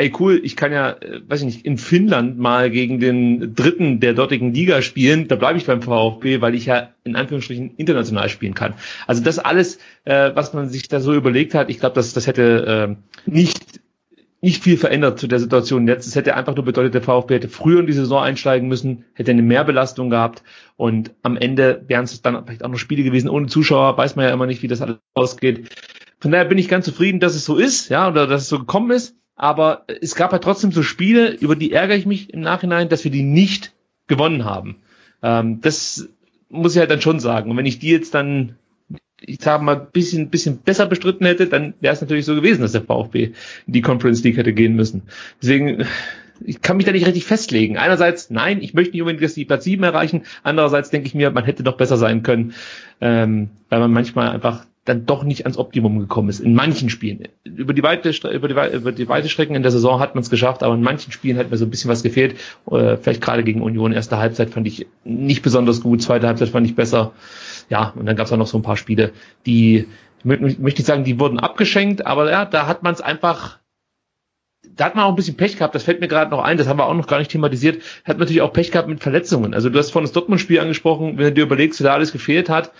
ey cool, ich kann ja, äh, weiß ich nicht, in Finnland mal gegen den Dritten der dortigen Liga spielen, da bleibe ich beim VfB, weil ich ja in Anführungsstrichen international spielen kann. Also das alles, äh, was man sich da so überlegt hat, ich glaube, das, das hätte äh, nicht nicht viel verändert zu der Situation jetzt. Es hätte einfach nur bedeutet, der VfB hätte früher in die Saison einsteigen müssen, hätte eine Mehrbelastung gehabt und am Ende wären es dann vielleicht auch noch Spiele gewesen ohne Zuschauer, weiß man ja immer nicht, wie das alles ausgeht. Von daher bin ich ganz zufrieden, dass es so ist, ja, oder dass es so gekommen ist aber es gab ja trotzdem so Spiele, über die ärgere ich mich im Nachhinein, dass wir die nicht gewonnen haben. Ähm, das muss ich halt dann schon sagen. Und wenn ich die jetzt dann, ich sage mal, bisschen, bisschen besser bestritten hätte, dann wäre es natürlich so gewesen, dass der VfB in die Conference League hätte gehen müssen. Deswegen, ich kann mich da nicht richtig festlegen. Einerseits, nein, ich möchte nicht unbedingt, dass die Platz 7 erreichen. Andererseits denke ich mir, man hätte doch besser sein können, ähm, weil man manchmal einfach dann doch nicht ans Optimum gekommen ist. In manchen Spielen. Über die weite, über die, über die weite Strecken in der Saison hat man es geschafft, aber in manchen Spielen hat mir so ein bisschen was gefehlt. Äh, vielleicht gerade gegen Union. Erste Halbzeit fand ich nicht besonders gut, zweite Halbzeit fand ich besser. Ja, und dann gab es auch noch so ein paar Spiele, die, ich möchte nicht sagen, die wurden abgeschenkt, aber ja, da hat man es einfach da hat man auch ein bisschen Pech gehabt, das fällt mir gerade noch ein, das haben wir auch noch gar nicht thematisiert, hat natürlich auch Pech gehabt mit Verletzungen. Also du hast vorhin das Dortmund-Spiel angesprochen, wenn du dir überlegst, wie da alles gefehlt hat,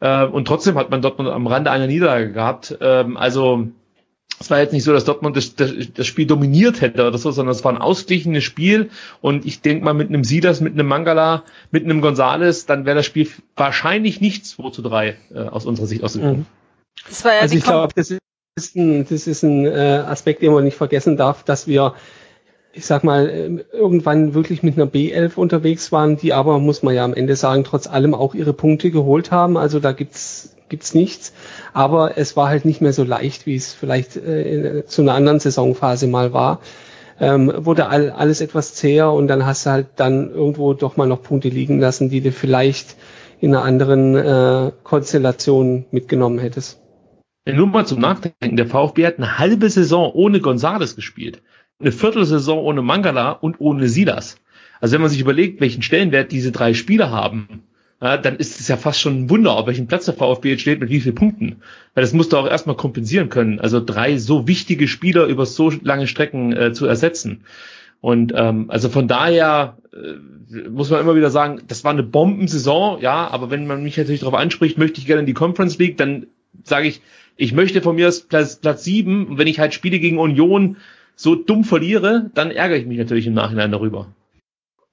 äh, und trotzdem hat man Dortmund am Rande einer Niederlage gehabt. Ähm, also es war jetzt nicht so, dass Dortmund das, das, das Spiel dominiert hätte oder so, sondern es war ein ausgeglichenes Spiel. Und ich denke mal, mit einem Sidas, mit einem Mangala, mit einem Gonzales, dann wäre das Spiel wahrscheinlich nicht 2 zu 3 äh, aus unserer Sicht ausgegangen. Mhm. Ja also ich glaube, das ist ein, das ist ein äh, Aspekt, den man nicht vergessen darf, dass wir ich sag mal, ähm, irgendwann wirklich mit einer B11 unterwegs waren, die aber, muss man ja am Ende sagen, trotz allem auch ihre Punkte geholt haben. Also da gibt's gibt's nichts. Aber es war halt nicht mehr so leicht, wie es vielleicht äh, zu einer anderen Saisonphase mal war. Ähm, wurde all, alles etwas zäher und dann hast du halt dann irgendwo doch mal noch Punkte liegen lassen, die du vielleicht in einer anderen äh, Konstellation mitgenommen hättest. Nur mal zum Nachdenken, der VfB hat eine halbe Saison ohne Gonzales gespielt eine Viertelsaison ohne Mangala und ohne Silas. Also wenn man sich überlegt, welchen Stellenwert diese drei Spieler haben, ja, dann ist es ja fast schon ein Wunder, auf welchem Platz der VfB jetzt steht, mit wie vielen Punkten. Weil das musst du auch erstmal kompensieren können. Also drei so wichtige Spieler über so lange Strecken äh, zu ersetzen. Und ähm, also von daher äh, muss man immer wieder sagen, das war eine Bombensaison, ja, aber wenn man mich natürlich darauf anspricht, möchte ich gerne in die Conference League, dann sage ich, ich möchte von mir aus Platz, Platz sieben wenn ich halt spiele gegen Union, so dumm verliere, dann ärgere ich mich natürlich im Nachhinein darüber.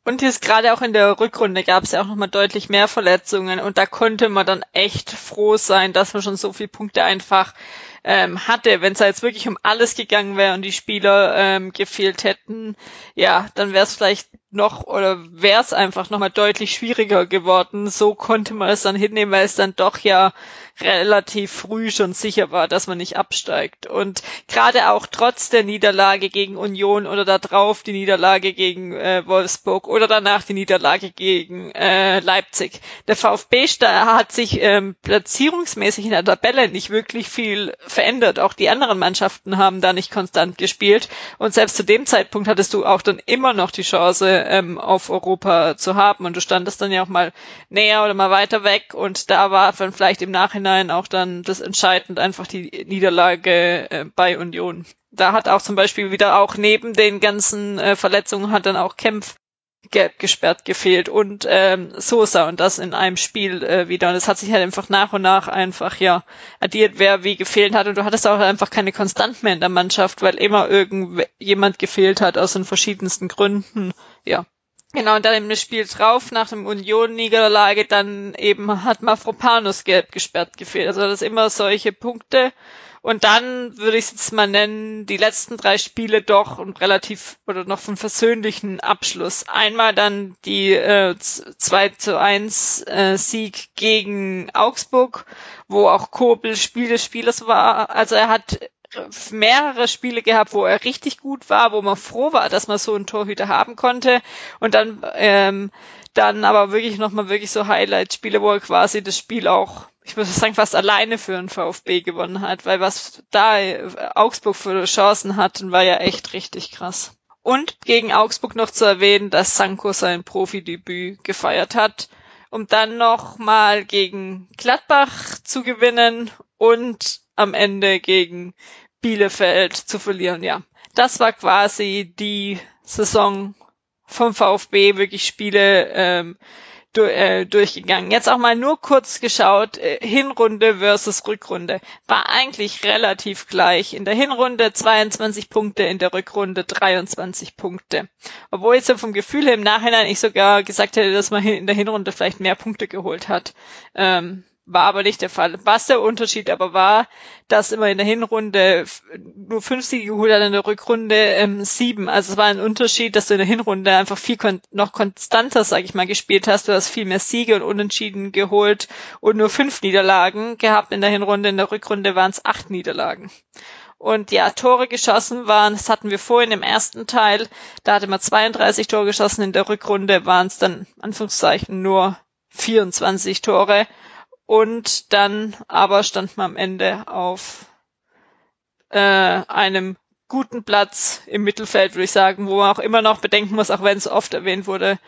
Und jetzt gerade auch in der Rückrunde gab es ja auch nochmal deutlich mehr Verletzungen und da konnte man dann echt froh sein, dass man schon so viele Punkte einfach ähm, hatte. Wenn es jetzt wirklich um alles gegangen wäre und die Spieler ähm, gefehlt hätten, ja, dann wäre es vielleicht noch oder wäre es einfach nochmal deutlich schwieriger geworden. So konnte man es dann hinnehmen, weil es dann doch ja relativ früh schon sicher war, dass man nicht absteigt. Und gerade auch trotz der Niederlage gegen Union oder da drauf die Niederlage gegen äh, Wolfsburg oder danach die Niederlage gegen äh, Leipzig. Der VfB hat sich ähm, platzierungsmäßig in der Tabelle nicht wirklich viel verändert. Auch die anderen Mannschaften haben da nicht konstant gespielt. Und selbst zu dem Zeitpunkt hattest du auch dann immer noch die Chance, ähm, auf Europa zu haben. Und du standest dann ja auch mal näher oder mal weiter weg. Und da war dann vielleicht im Nachhinein auch dann das entscheidend einfach die Niederlage äh, bei Union. Da hat auch zum Beispiel wieder auch neben den ganzen äh, Verletzungen hat dann auch Kempf gelb gesperrt gefehlt und ähm, Sosa und das in einem Spiel äh, wieder. Und es hat sich halt einfach nach und nach einfach ja addiert, wer wie gefehlt hat. Und du hattest auch einfach keine Konstant mehr in der Mannschaft, weil immer irgendjemand gefehlt hat aus den verschiedensten Gründen. Ja. Genau, und dann im Spiel drauf, nach dem Union-Niederlage, dann eben hat Mafropanus gelb gesperrt gefehlt. Also das immer solche Punkte. Und dann würde ich es jetzt mal nennen, die letzten drei Spiele doch und relativ oder noch vom versöhnlichen Abschluss. Einmal dann die äh, 2 zu 1 äh, Sieg gegen Augsburg, wo auch Kobel Spiel des Spielers war. Also er hat mehrere Spiele gehabt, wo er richtig gut war, wo man froh war, dass man so einen Torhüter haben konnte. Und dann, ähm, dann aber wirklich nochmal wirklich so Highlight-Spiele, wo er quasi das Spiel auch ich würde sagen, fast alleine für den VfB gewonnen hat, weil was da Augsburg für Chancen hatten, war ja echt richtig krass. Und gegen Augsburg noch zu erwähnen, dass Sanko sein Profidebüt gefeiert hat, um dann noch mal gegen Gladbach zu gewinnen und am Ende gegen Bielefeld zu verlieren. Ja, das war quasi die Saison vom VfB, wirklich Spiele, ähm, äh, durchgegangen. Jetzt auch mal nur kurz geschaut, äh, Hinrunde versus Rückrunde. War eigentlich relativ gleich. In der Hinrunde 22 Punkte, in der Rückrunde 23 Punkte. Obwohl jetzt so vom Gefühl her im Nachhinein ich sogar gesagt hätte, dass man in der Hinrunde vielleicht mehr Punkte geholt hat. Ähm, war aber nicht der Fall. Was der Unterschied aber war, dass immer in der Hinrunde nur fünf Siege geholt hat, in der Rückrunde ähm, sieben. Also es war ein Unterschied, dass du in der Hinrunde einfach viel kon noch konstanter, sag ich mal, gespielt hast. Du hast viel mehr Siege und Unentschieden geholt und nur fünf Niederlagen gehabt in der Hinrunde. In der Rückrunde waren es acht Niederlagen. Und ja, Tore geschossen waren, das hatten wir vorhin im ersten Teil, da hatte man 32 Tore geschossen, in der Rückrunde waren es dann, Anführungszeichen, nur 24 Tore. Und dann aber stand man am Ende auf äh, einem guten Platz im Mittelfeld, würde ich sagen, wo man auch immer noch bedenken muss, auch wenn es oft erwähnt wurde,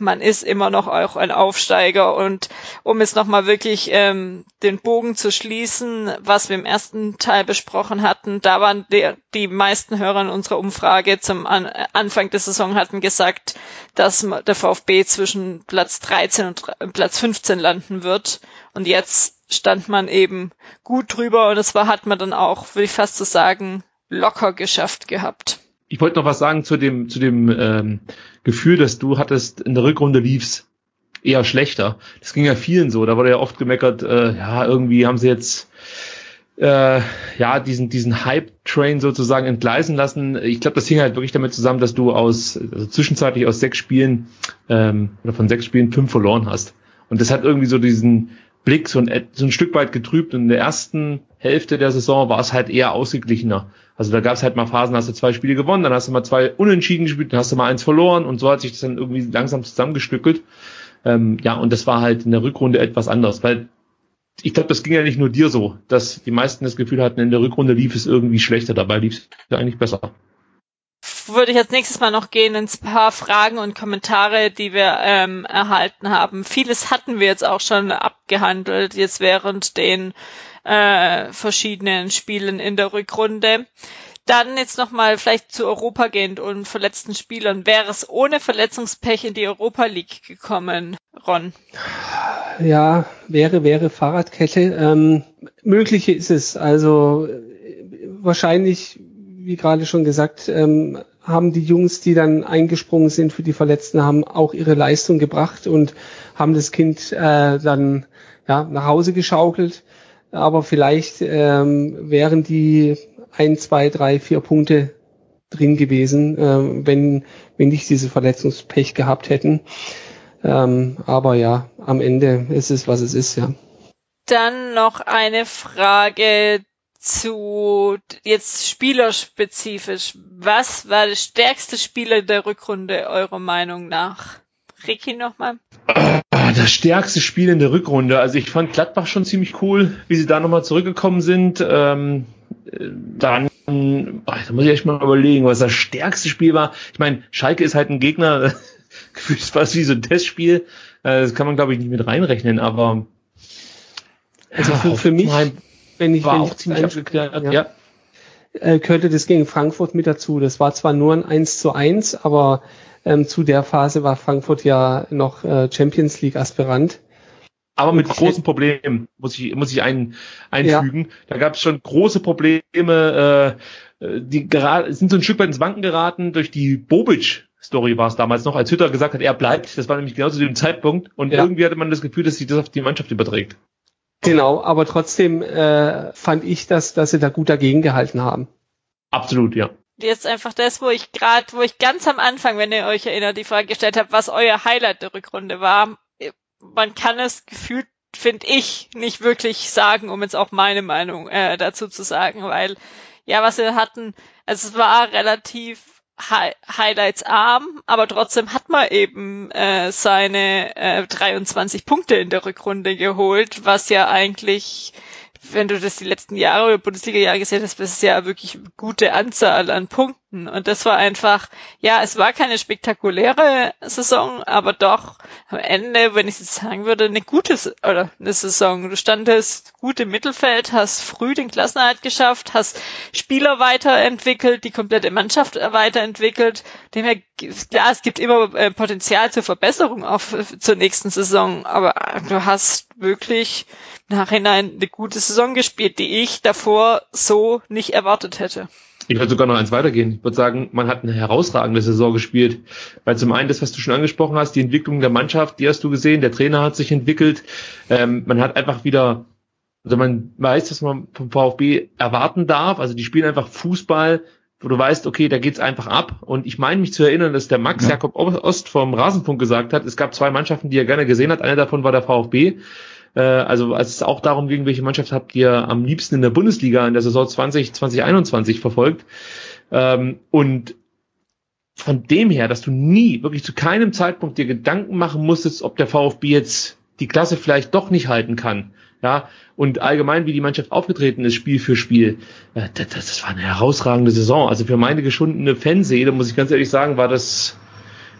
man ist immer noch auch ein Aufsteiger. Und um es nochmal wirklich ähm, den Bogen zu schließen, was wir im ersten Teil besprochen hatten, da waren die, die meisten Hörer in unserer Umfrage zum An Anfang der Saison hatten gesagt, dass der VfB zwischen Platz 13 und Platz 15 landen wird. Und jetzt stand man eben gut drüber und das war, hat man dann auch, würde ich fast so sagen, locker geschafft gehabt. Ich wollte noch was sagen zu dem, zu dem ähm, Gefühl, dass du hattest, in der Rückrunde lief's eher schlechter. Das ging ja vielen so. Da wurde ja oft gemeckert, äh, ja, irgendwie haben sie jetzt äh, ja diesen diesen Hype-Train sozusagen entgleisen lassen. Ich glaube, das hing halt wirklich damit zusammen, dass du aus also zwischenzeitlich aus sechs Spielen ähm, oder von sechs Spielen fünf verloren hast. Und das hat irgendwie so diesen Blick so ein, so ein Stück weit getrübt. Und in der ersten Hälfte der Saison war es halt eher ausgeglichener. Also da gab es halt mal Phasen, hast du zwei Spiele gewonnen, dann hast du mal zwei unentschieden gespielt, dann hast du mal eins verloren und so hat sich das dann irgendwie langsam zusammengestückelt. Ähm, ja, und das war halt in der Rückrunde etwas anders, weil ich glaube, das ging ja nicht nur dir so, dass die meisten das Gefühl hatten, in der Rückrunde lief es irgendwie schlechter, dabei lief es eigentlich besser würde ich als nächstes mal noch gehen ins paar Fragen und Kommentare, die wir ähm, erhalten haben. Vieles hatten wir jetzt auch schon abgehandelt, jetzt während den äh, verschiedenen Spielen in der Rückrunde. Dann jetzt nochmal vielleicht zu Europa gehend und verletzten Spielern. Wäre es ohne Verletzungspech in die Europa League gekommen, Ron? Ja, wäre, wäre Fahrradkette. Ähm, mögliche ist es. Also wahrscheinlich, wie gerade schon gesagt, ähm, haben die Jungs, die dann eingesprungen sind für die Verletzten, haben auch ihre Leistung gebracht und haben das Kind äh, dann ja, nach Hause geschaukelt. Aber vielleicht ähm, wären die ein, zwei, drei, vier Punkte drin gewesen, äh, wenn, wenn nicht diese Verletzungspech gehabt hätten. Ähm, aber ja, am Ende ist es, was es ist, ja. Dann noch eine Frage zu jetzt spielerspezifisch. Was war der stärkste Spieler der Rückrunde eurer Meinung nach? Ricky nochmal. Das stärkste Spiel in der Rückrunde. Also ich fand Gladbach schon ziemlich cool, wie sie da nochmal zurückgekommen sind. Ähm, dann, ach, da muss ich echt mal überlegen, was das stärkste Spiel war. Ich meine, Schalke ist halt ein Gegner, gefühlt fast wie so ein Testspiel. Äh, das kann man, glaube ich, nicht mit reinrechnen, aber also für, für mich, wenn ich, war wenn auch ich ziemlich abgeklärt. Ja. ja. Äh, gehörte das gegen Frankfurt mit dazu. Das war zwar nur ein 1 zu 1, aber ähm, zu der Phase war Frankfurt ja noch äh, Champions League Aspirant. Aber mit großen Problemen, muss ich, muss ich ein, einfügen. Ja. Da gab es schon große Probleme, äh, die gerade sind so ein Stück weit ins Wanken geraten durch die Bobic Story war es damals noch, als Hütter gesagt hat, er bleibt. Das war nämlich genau zu dem Zeitpunkt. Und ja. irgendwie hatte man das Gefühl, dass sich das auf die Mannschaft überträgt. Genau, aber trotzdem äh, fand ich, dass, dass sie da gut dagegen gehalten haben. Absolut, ja. Jetzt einfach das, wo ich gerade, wo ich ganz am Anfang, wenn ihr euch erinnert, die Frage gestellt habe, was euer Highlight der Rückrunde war. Man kann es gefühlt, finde ich, nicht wirklich sagen, um jetzt auch meine Meinung äh, dazu zu sagen, weil ja, was wir hatten, also es war relativ Hi Highlights arm, aber trotzdem hat man eben äh, seine äh, 23 Punkte in der Rückrunde geholt, was ja eigentlich wenn du das die letzten Jahre oder Bundesliga-Jahre gesehen hast, das ist ja wirklich gute Anzahl an Punkten. Und das war einfach, ja, es war keine spektakuläre Saison, aber doch am Ende, wenn ich jetzt sagen würde, eine gute oder eine Saison. Du standest gut im Mittelfeld, hast früh den Klassenerhalt geschafft, hast Spieler weiterentwickelt, die komplette Mannschaft weiterentwickelt. Demher, klar, es gibt immer äh, Potenzial zur Verbesserung auf zur nächsten Saison, aber du hast wirklich Nachhinein eine gute Saison gespielt, die ich davor so nicht erwartet hätte. Ich würde sogar noch eins weitergehen. Ich würde sagen, man hat eine herausragende Saison gespielt. Weil zum einen das, was du schon angesprochen hast, die Entwicklung der Mannschaft, die hast du gesehen, der Trainer hat sich entwickelt. Ähm, man hat einfach wieder, also man weiß, was man vom VfB erwarten darf. Also die spielen einfach Fußball, wo du weißt, okay, da geht's einfach ab. Und ich meine mich zu erinnern, dass der Max ja. Jakob Ost vom Rasenfunk gesagt hat, es gab zwei Mannschaften, die er gerne gesehen hat. Eine davon war der VfB. Äh, also als es auch darum ging, welche Mannschaft habt ihr am liebsten in der Bundesliga in der Saison 20, 2021 verfolgt. Ähm, und von dem her, dass du nie, wirklich zu keinem Zeitpunkt dir Gedanken machen musstest, ob der VfB jetzt die Klasse vielleicht doch nicht halten kann. Ja, und allgemein, wie die Mannschaft aufgetreten ist, Spiel für Spiel, äh, das, das war eine herausragende Saison. Also für meine geschundene Fanseele, muss ich ganz ehrlich sagen, war das,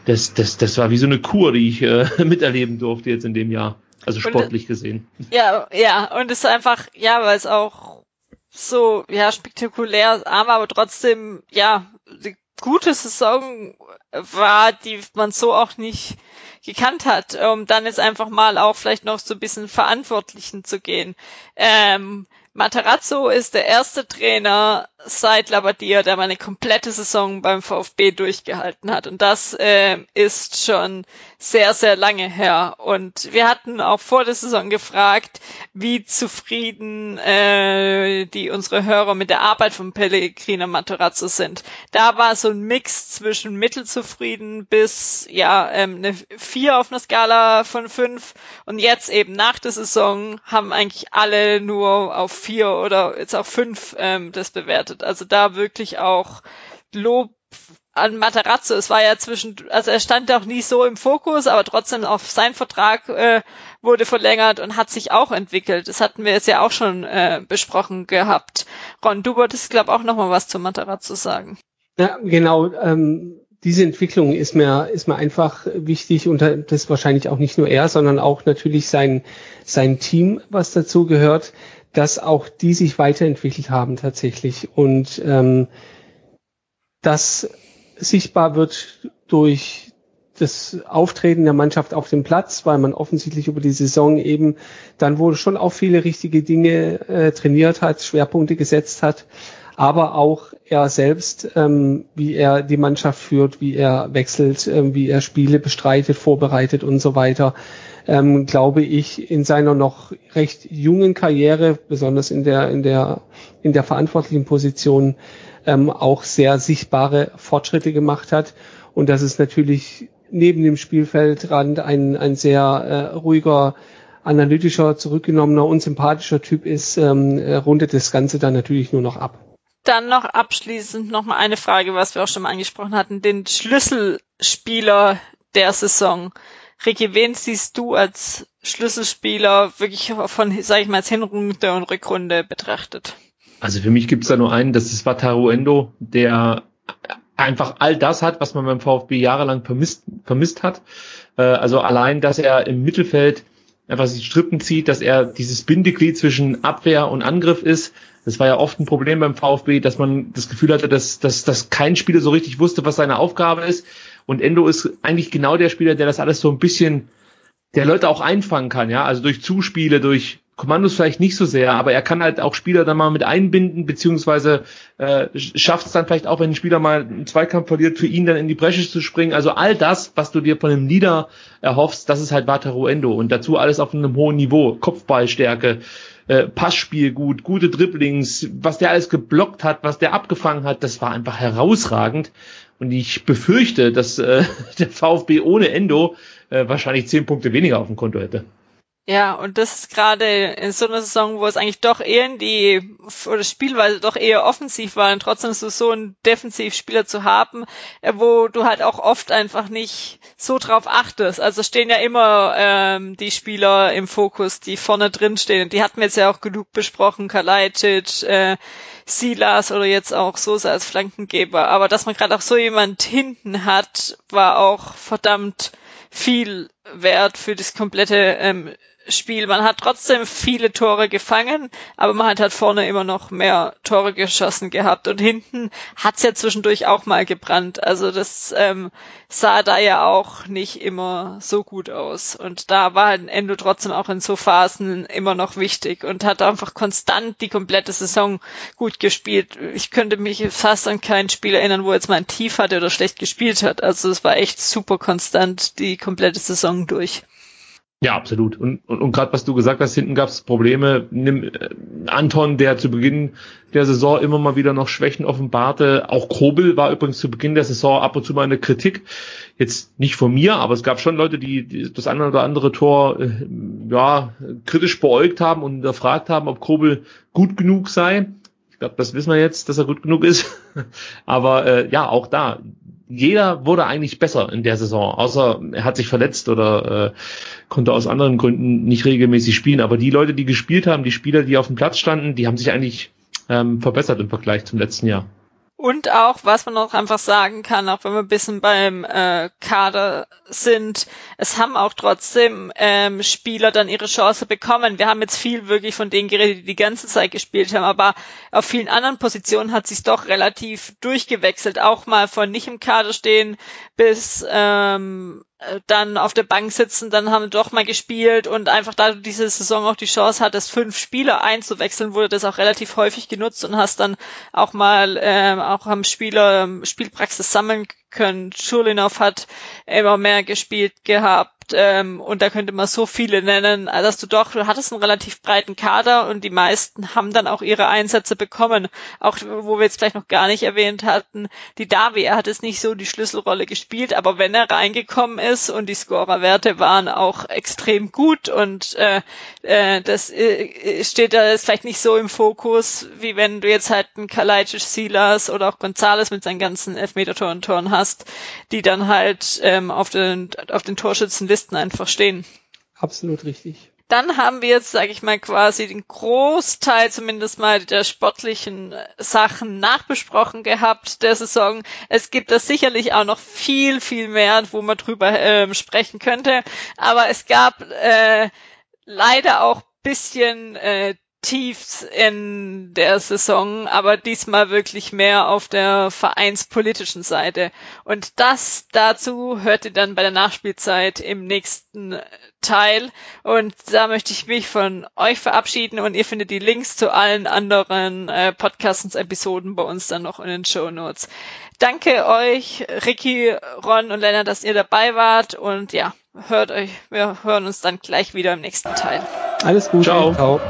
das, das, das war wie so eine Kur, die ich äh, miterleben durfte jetzt in dem Jahr. Also sportlich und, gesehen. Ja, ja, und es ist einfach, ja, weil es auch so, ja, spektakulär, aber trotzdem, ja, die gute Saison war, die man so auch nicht gekannt hat, um dann jetzt einfach mal auch vielleicht noch so ein bisschen Verantwortlichen zu gehen. Ähm, Materazzo ist der erste Trainer seit Labadia, der mal eine komplette Saison beim VfB durchgehalten hat. Und das äh, ist schon sehr, sehr lange her. Und wir hatten auch vor der Saison gefragt, wie zufrieden äh, die unsere Hörer mit der Arbeit von Pellegrino Materazzo sind. Da war so ein Mix zwischen mittelzufrieden bis ja ähm, eine vier auf einer Skala von fünf. Und jetzt eben nach der Saison haben eigentlich alle nur auf vier oder jetzt auch fünf ähm, das bewertet. Also da wirklich auch Lob an Materazzo. Es war ja zwischen, also er stand auch nie so im Fokus, aber trotzdem auch sein Vertrag äh, wurde verlängert und hat sich auch entwickelt. Das hatten wir jetzt ja auch schon äh, besprochen gehabt. Ron, du wolltest, glaube auch noch mal was zu Materazzo sagen. Ja, genau. Ähm, diese Entwicklung ist mir, ist mir einfach wichtig und das wahrscheinlich auch nicht nur er, sondern auch natürlich sein, sein Team, was dazu gehört, dass auch die sich weiterentwickelt haben tatsächlich. Und ähm, das sichtbar wird durch das Auftreten der Mannschaft auf dem Platz, weil man offensichtlich über die Saison eben dann wohl schon auch viele richtige Dinge äh, trainiert hat, Schwerpunkte gesetzt hat, aber auch er selbst, ähm, wie er die Mannschaft führt, wie er wechselt, ähm, wie er Spiele bestreitet, vorbereitet und so weiter, ähm, glaube ich, in seiner noch recht jungen Karriere, besonders in der in der in der verantwortlichen Position, ähm, auch sehr sichtbare Fortschritte gemacht hat und dass es natürlich neben dem Spielfeldrand ein, ein sehr äh, ruhiger, analytischer, zurückgenommener, unsympathischer Typ ist, ähm, äh, rundet das Ganze dann natürlich nur noch ab. Dann noch abschließend noch mal eine Frage, was wir auch schon mal angesprochen hatten, den Schlüsselspieler der Saison. Ricky, wen siehst du als Schlüsselspieler wirklich von, sag ich mal, als Hinrunde und Rückrunde betrachtet? Also für mich gibt's da nur einen, das ist Wataru Endo, der einfach all das hat, was man beim VfB jahrelang vermisst, vermisst hat. Äh, also allein, dass er im Mittelfeld einfach sich Strippen zieht, dass er dieses Bindeglied zwischen Abwehr und Angriff ist. Das war ja oft ein Problem beim VfB, dass man das Gefühl hatte, dass, dass, dass kein Spieler so richtig wusste, was seine Aufgabe ist. Und Endo ist eigentlich genau der Spieler, der das alles so ein bisschen, der Leute auch einfangen kann, ja, also durch Zuspiele, durch Kommandos vielleicht nicht so sehr, aber er kann halt auch Spieler dann mal mit einbinden, beziehungsweise äh, schafft es dann vielleicht auch, wenn ein Spieler mal einen Zweikampf verliert, für ihn dann in die Bresche zu springen. Also all das, was du dir von einem Leader erhoffst, das ist halt Wataru Endo und dazu alles auf einem hohen Niveau, Kopfballstärke, äh, Passspiel gut, gute Dribblings, was der alles geblockt hat, was der abgefangen hat, das war einfach herausragend. Und ich befürchte, dass äh, der VfB ohne Endo äh, wahrscheinlich zehn Punkte weniger auf dem Konto hätte. Ja, und das ist gerade in so einer Saison, wo es eigentlich doch eher in die, oder Spielweise doch eher offensiv war und trotzdem so, so einen Defensivspieler zu haben, äh, wo du halt auch oft einfach nicht so drauf achtest. Also stehen ja immer ähm, die Spieler im Fokus, die vorne drin stehen. Und die hatten wir jetzt ja auch genug besprochen, Kalajdzic, äh, Silas oder jetzt auch Sosa als Flankengeber. Aber dass man gerade auch so jemand hinten hat, war auch verdammt viel wert für das komplette ähm, Spiel. Man hat trotzdem viele Tore gefangen, aber man hat halt vorne immer noch mehr Tore geschossen gehabt und hinten hat's ja zwischendurch auch mal gebrannt. Also das ähm, sah da ja auch nicht immer so gut aus. Und da war halt Endo trotzdem auch in so Phasen immer noch wichtig und hat einfach konstant die komplette Saison gut gespielt. Ich könnte mich fast an kein Spiel erinnern, wo jetzt mal ein Tief hatte oder schlecht gespielt hat. Also es war echt super konstant die komplette Saison durch. Ja, absolut. Und, und, und gerade was du gesagt hast, hinten gab es Probleme. Nimm äh, Anton, der zu Beginn der Saison immer mal wieder noch Schwächen offenbarte. Auch Kobel war übrigens zu Beginn der Saison ab und zu mal eine Kritik. Jetzt nicht von mir, aber es gab schon Leute, die, die das eine oder andere Tor äh, ja kritisch beäugt haben und erfragt haben, ob Kobel gut genug sei. Ich glaube, das wissen wir jetzt, dass er gut genug ist. aber äh, ja, auch da jeder wurde eigentlich besser in der Saison, außer er hat sich verletzt oder äh, konnte aus anderen Gründen nicht regelmäßig spielen. Aber die Leute, die gespielt haben, die Spieler, die auf dem Platz standen, die haben sich eigentlich ähm, verbessert im Vergleich zum letzten Jahr. Und auch, was man auch einfach sagen kann, auch wenn wir ein bisschen beim äh, Kader sind, es haben auch trotzdem ähm, Spieler dann ihre Chance bekommen. Wir haben jetzt viel wirklich von denen geredet, die die ganze Zeit gespielt haben, aber auf vielen anderen Positionen hat sich doch relativ durchgewechselt, auch mal von nicht im Kader stehen bis ähm, äh, dann auf der Bank sitzen, dann haben doch mal gespielt und einfach da du diese Saison auch die Chance hattest, fünf Spieler einzuwechseln, wurde das auch relativ häufig genutzt und hast dann auch mal ähm, auch am Spieler ähm, Spielpraxis sammeln können. Schulinov hat immer mehr gespielt gehabt ähm, und da könnte man so viele nennen, dass du doch, du hattest einen relativ breiten Kader und die meisten haben dann auch ihre Einsätze bekommen. Auch wo wir jetzt vielleicht noch gar nicht erwähnt hatten, die Davi, er hat es nicht so die Schlüsselrolle gespielt, aber wenn er reingekommen ist und die Scorerwerte waren auch extrem gut und äh, äh, das äh, steht da jetzt vielleicht nicht so im Fokus, wie wenn du jetzt halt einen Kalajdzic, Silas oder auch Gonzales mit seinen ganzen Elfmeter-Toren Toren hast, die dann halt ähm, auf den auf den Torschützenlisten Listen einfach stehen. Absolut richtig. Dann haben wir jetzt, sage ich mal, quasi den Großteil zumindest mal der sportlichen Sachen nachbesprochen gehabt der Saison. Es gibt da sicherlich auch noch viel, viel mehr, wo man drüber äh, sprechen könnte. Aber es gab äh, leider auch bisschen äh, Tiefs in der Saison, aber diesmal wirklich mehr auf der vereinspolitischen Seite. Und das dazu hört ihr dann bei der Nachspielzeit im nächsten Teil. Und da möchte ich mich von euch verabschieden und ihr findet die Links zu allen anderen äh, Podcasts-Episoden bei uns dann noch in den Show Notes. Danke euch, Ricky, Ron und Lennart, dass ihr dabei wart und ja, hört euch, wir hören uns dann gleich wieder im nächsten Teil. Alles gut. Ciao. Ciao.